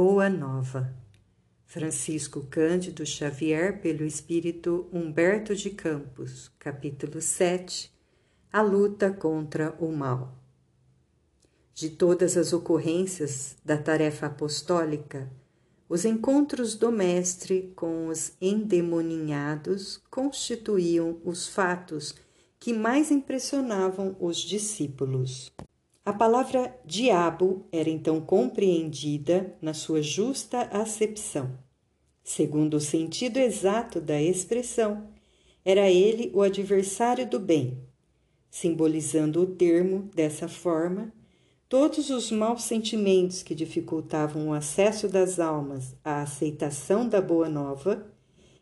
Boa Nova. Francisco Cândido Xavier, pelo espírito Humberto de Campos, capítulo 7 A luta contra o mal. De todas as ocorrências da tarefa apostólica, os encontros do Mestre com os endemoninhados constituíam os fatos que mais impressionavam os discípulos. A palavra diabo era então compreendida na sua justa acepção. Segundo o sentido exato da expressão, era ele o adversário do bem. Simbolizando o termo dessa forma, todos os maus sentimentos que dificultavam o acesso das almas à aceitação da boa nova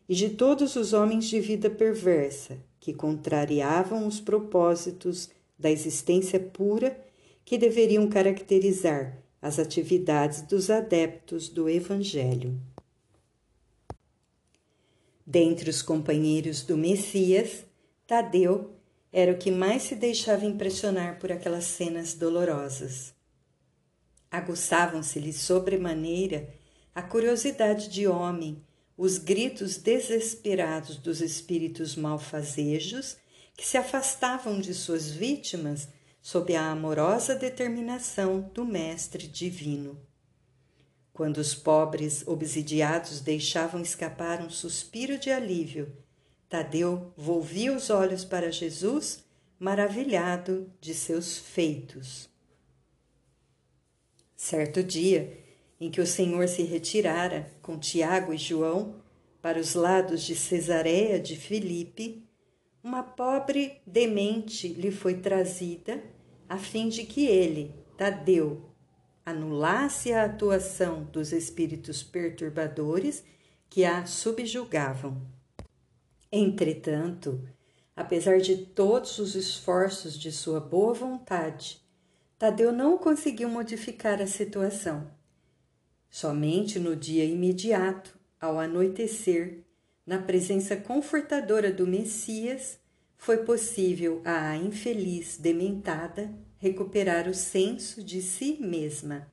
e de todos os homens de vida perversa que contrariavam os propósitos da existência pura que deveriam caracterizar as atividades dos adeptos do Evangelho. Dentre os companheiros do Messias, Tadeu era o que mais se deixava impressionar por aquelas cenas dolorosas. Aguçavam-se-lhe sobremaneira a curiosidade de homem, os gritos desesperados dos espíritos malfazejos que se afastavam de suas vítimas sob a amorosa determinação do Mestre Divino. Quando os pobres obsidiados deixavam escapar um suspiro de alívio, Tadeu volvia os olhos para Jesus, maravilhado de seus feitos. Certo dia, em que o Senhor se retirara com Tiago e João para os lados de Cesareia de Filipe, uma pobre demente lhe foi trazida a fim de que ele, Tadeu, anulasse a atuação dos espíritos perturbadores que a subjugavam. Entretanto, apesar de todos os esforços de sua boa vontade, Tadeu não conseguiu modificar a situação. Somente no dia imediato, ao anoitecer, na presença confortadora do Messias, foi possível à infeliz dementada recuperar o senso de si mesma.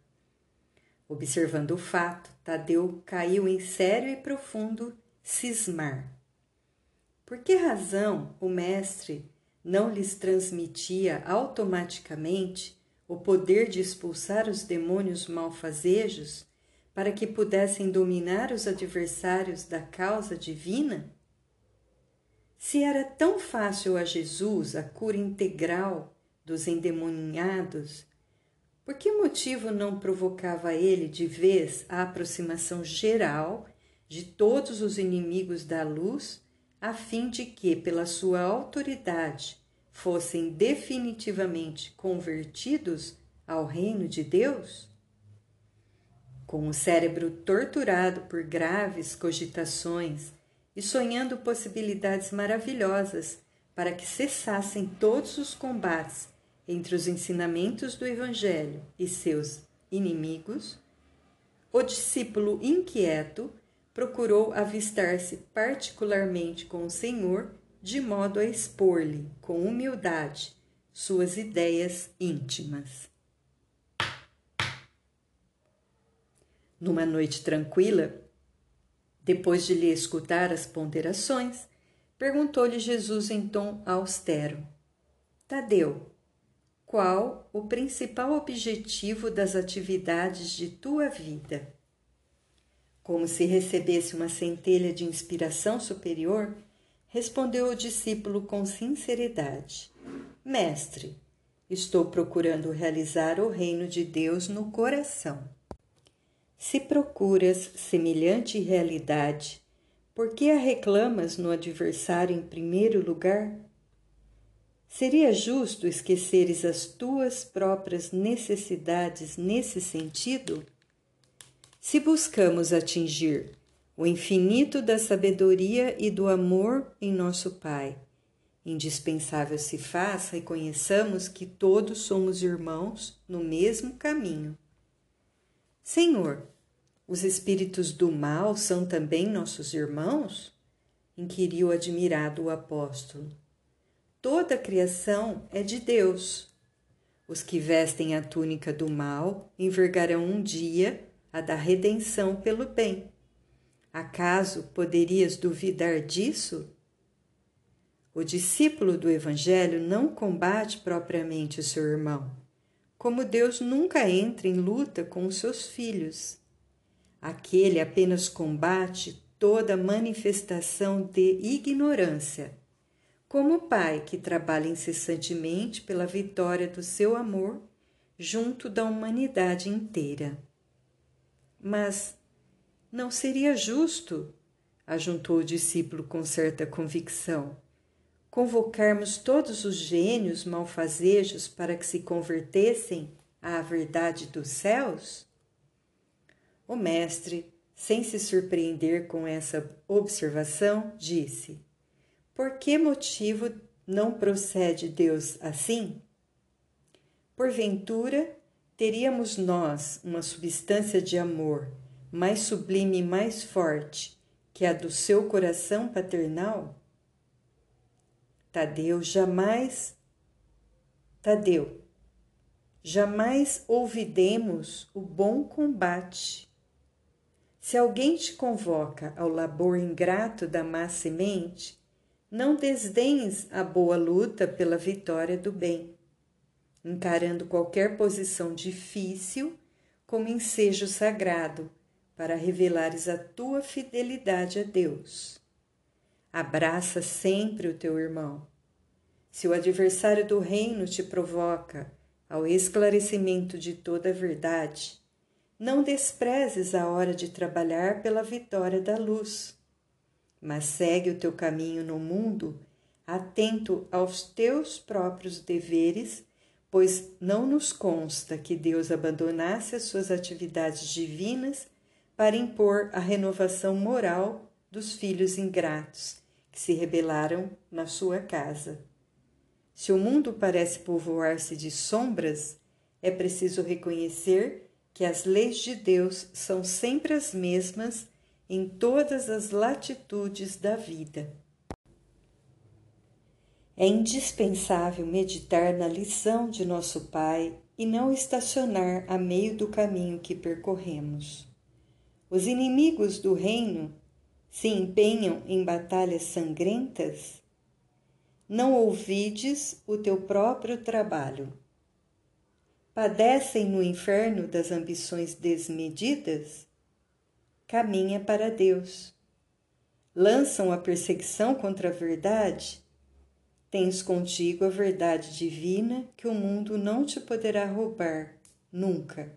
Observando o fato, Tadeu caiu em sério e profundo cismar. Por que razão o mestre não lhes transmitia automaticamente o poder de expulsar os demônios malfazejos para que pudessem dominar os adversários da causa divina? Se era tão fácil a Jesus a cura integral dos endemoninhados, por que motivo não provocava ele de vez a aproximação geral de todos os inimigos da luz, a fim de que, pela sua autoridade, fossem definitivamente convertidos ao reino de Deus? Com o cérebro torturado por graves cogitações e sonhando possibilidades maravilhosas para que cessassem todos os combates entre os ensinamentos do Evangelho e seus inimigos, o discípulo inquieto procurou avistar-se particularmente com o Senhor de modo a expor-lhe, com humildade, suas ideias íntimas. Numa noite tranquila, depois de lhe escutar as ponderações, perguntou-lhe Jesus em tom austero: Tadeu, qual o principal objetivo das atividades de tua vida? Como se recebesse uma centelha de inspiração superior, respondeu o discípulo com sinceridade: Mestre, estou procurando realizar o reino de Deus no coração. Se procuras semelhante realidade, por que a reclamas no adversário em primeiro lugar? Seria justo esqueceres as tuas próprias necessidades nesse sentido? Se buscamos atingir o infinito da sabedoria e do amor em nosso Pai, indispensável se faz reconheçamos que todos somos irmãos no mesmo caminho. Senhor, os espíritos do mal são também nossos irmãos? inquiriu admirado o apóstolo. Toda a criação é de Deus. Os que vestem a túnica do mal envergarão um dia a da redenção pelo bem. Acaso poderias duvidar disso? O discípulo do Evangelho não combate propriamente o seu irmão, como Deus nunca entra em luta com os seus filhos. Aquele apenas combate toda manifestação de ignorância, como o pai que trabalha incessantemente pela vitória do seu amor junto da humanidade inteira. Mas não seria justo, ajuntou o discípulo com certa convicção, convocarmos todos os gênios malfazejos para que se convertessem à verdade dos céus? O mestre, sem se surpreender com essa observação, disse: Por que motivo não procede Deus assim? Porventura, teríamos nós uma substância de amor mais sublime e mais forte que a do seu coração paternal? Tadeu jamais, Tadeu, jamais ouvidemos o bom combate. Se alguém te convoca ao labor ingrato da má semente, não desdenhes a boa luta pela vitória do bem, encarando qualquer posição difícil como ensejo sagrado para revelares a tua fidelidade a Deus. Abraça sempre o teu irmão. Se o adversário do reino te provoca ao esclarecimento de toda a verdade, não desprezes a hora de trabalhar pela vitória da luz, mas segue o teu caminho no mundo, atento aos teus próprios deveres, pois não nos consta que Deus abandonasse as suas atividades divinas para impor a renovação moral dos filhos ingratos que se rebelaram na sua casa. Se o mundo parece povoar-se de sombras, é preciso reconhecer que as leis de Deus são sempre as mesmas em todas as latitudes da vida. É indispensável meditar na lição de nosso Pai e não estacionar a meio do caminho que percorremos. Os inimigos do reino se empenham em batalhas sangrentas? Não ouvides o teu próprio trabalho. Padecem no inferno das ambições desmedidas? Caminha para Deus. Lançam a perseguição contra a verdade? Tens contigo a verdade divina que o mundo não te poderá roubar, nunca.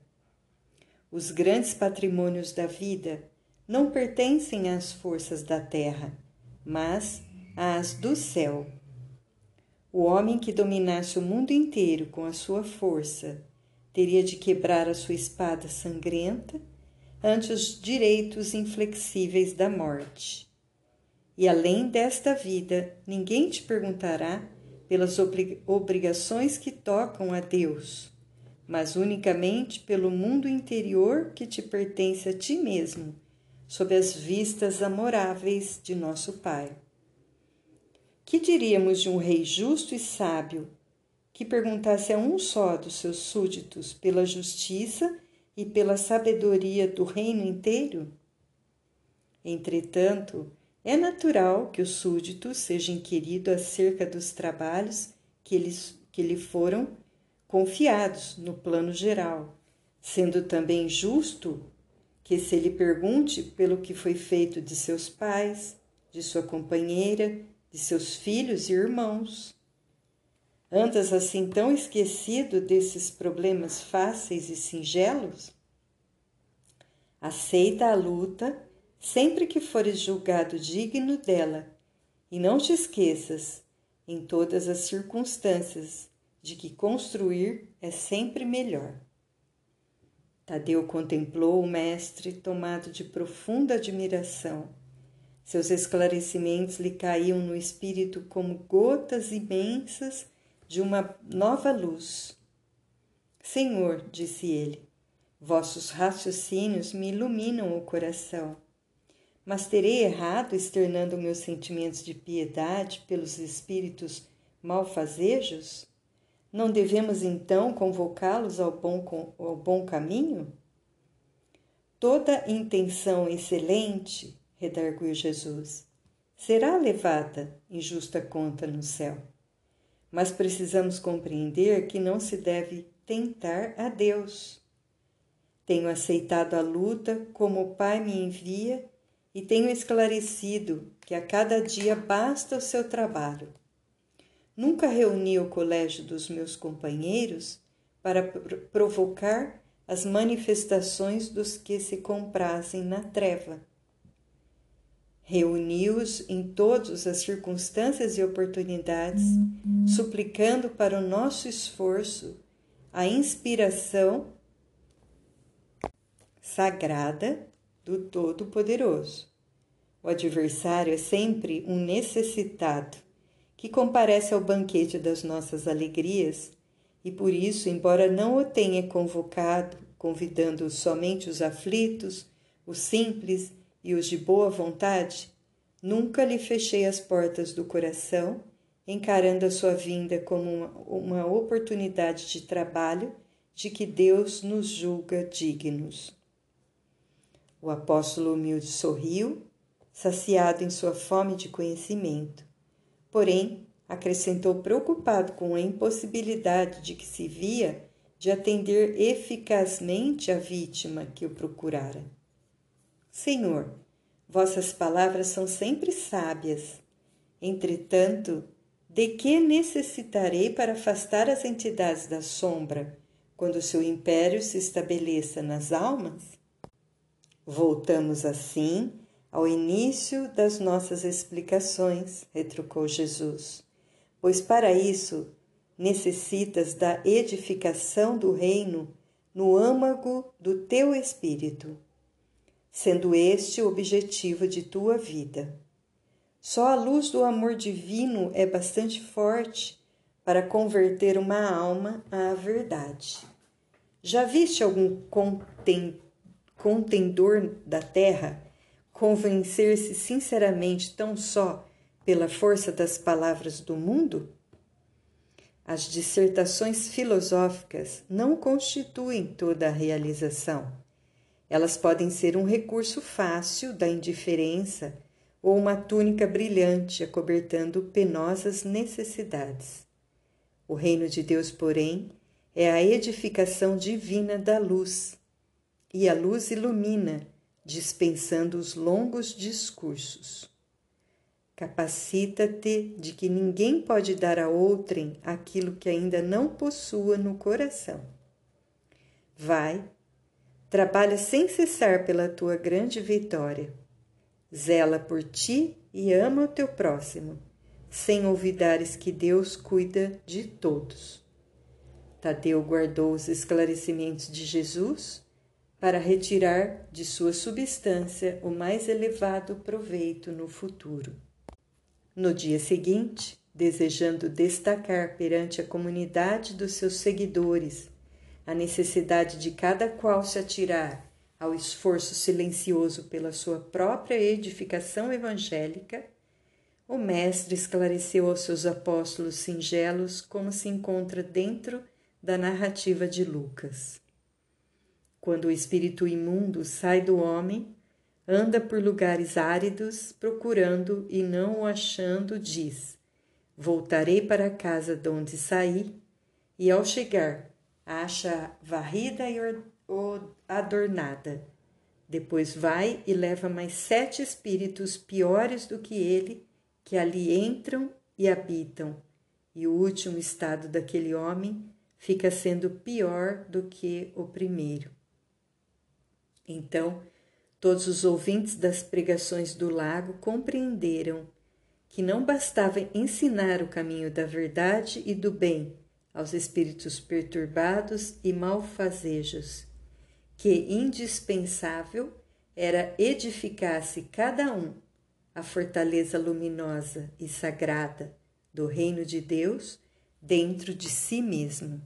Os grandes patrimônios da vida não pertencem às forças da terra, mas às do céu. O homem que dominasse o mundo inteiro com a sua força teria de quebrar a sua espada sangrenta ante os direitos inflexíveis da morte. E além desta vida, ninguém te perguntará pelas obrigações que tocam a Deus, mas unicamente pelo mundo interior que te pertence a ti mesmo sob as vistas amoráveis de nosso Pai. Que diríamos de um rei justo e sábio que perguntasse a um só dos seus súditos pela justiça e pela sabedoria do reino inteiro? Entretanto, é natural que o súdito seja inquirido acerca dos trabalhos que, eles, que lhe foram confiados no plano geral, sendo também justo que se lhe pergunte pelo que foi feito de seus pais, de sua companheira, de seus filhos e irmãos. Andas assim tão esquecido desses problemas fáceis e singelos? Aceita a luta sempre que fores julgado digno dela, e não te esqueças, em todas as circunstâncias, de que construir é sempre melhor. Tadeu contemplou o mestre tomado de profunda admiração. Seus esclarecimentos lhe caíam no espírito como gotas imensas de uma nova luz. Senhor, disse ele, vossos raciocínios me iluminam o coração. Mas terei errado externando meus sentimentos de piedade pelos espíritos malfazejos? Não devemos então convocá-los ao bom, ao bom caminho? Toda intenção excelente, redarguiu Jesus, será levada em justa conta no céu. Mas precisamos compreender que não se deve tentar a Deus. Tenho aceitado a luta como o Pai me envia e tenho esclarecido que a cada dia basta o seu trabalho. Nunca reuni o colégio dos meus companheiros para provocar as manifestações dos que se comprazem na treva. Reuni-os em todas as circunstâncias e oportunidades, suplicando para o nosso esforço a inspiração sagrada do Todo-Poderoso. O adversário é sempre um necessitado que comparece ao banquete das nossas alegrias e por isso, embora não o tenha convocado, convidando somente os aflitos, os simples e os de boa vontade, nunca lhe fechei as portas do coração, encarando a sua vinda como uma, uma oportunidade de trabalho de que Deus nos julga dignos. O apóstolo humilde sorriu, saciado em sua fome de conhecimento. Porém, acrescentou preocupado com a impossibilidade de que se via de atender eficazmente a vítima que o procurara. Senhor, vossas palavras são sempre sábias. Entretanto, de que necessitarei para afastar as entidades da sombra, quando seu império se estabeleça nas almas? Voltamos assim ao início das nossas explicações, retrucou Jesus, pois para isso necessitas da edificação do reino no âmago do teu espírito, sendo este o objetivo de tua vida. Só a luz do amor divino é bastante forte para converter uma alma à verdade. Já viste algum contendor da terra convencer-se sinceramente tão só pela força das palavras do mundo? As dissertações filosóficas não constituem toda a realização. Elas podem ser um recurso fácil da indiferença ou uma túnica brilhante acobertando penosas necessidades. O reino de Deus, porém, é a edificação divina da luz, e a luz ilumina dispensando os longos discursos. Capacita-te de que ninguém pode dar a outrem aquilo que ainda não possua no coração. Vai, trabalha sem cessar pela tua grande vitória. Zela por ti e ama o teu próximo, sem olvidares que Deus cuida de todos. Tadeu guardou os esclarecimentos de Jesus para retirar de sua substância o mais elevado proveito no futuro. No dia seguinte, desejando destacar perante a comunidade dos seus seguidores a necessidade de cada qual se atirar ao esforço silencioso pela sua própria edificação evangélica, o Mestre esclareceu aos seus apóstolos singelos como se encontra dentro da narrativa de Lucas. Quando o espírito imundo sai do homem, anda por lugares áridos, procurando e não o achando, diz: Voltarei para a casa de onde saí, e ao chegar, acha varrida e adornada. Depois vai e leva mais sete espíritos piores do que ele, que ali entram e habitam, e o último estado daquele homem fica sendo pior do que o primeiro. Então, todos os ouvintes das pregações do lago compreenderam que não bastava ensinar o caminho da verdade e do bem aos espíritos perturbados e malfazejos, que indispensável era edificasse cada um a fortaleza luminosa e sagrada do reino de Deus dentro de si mesmo.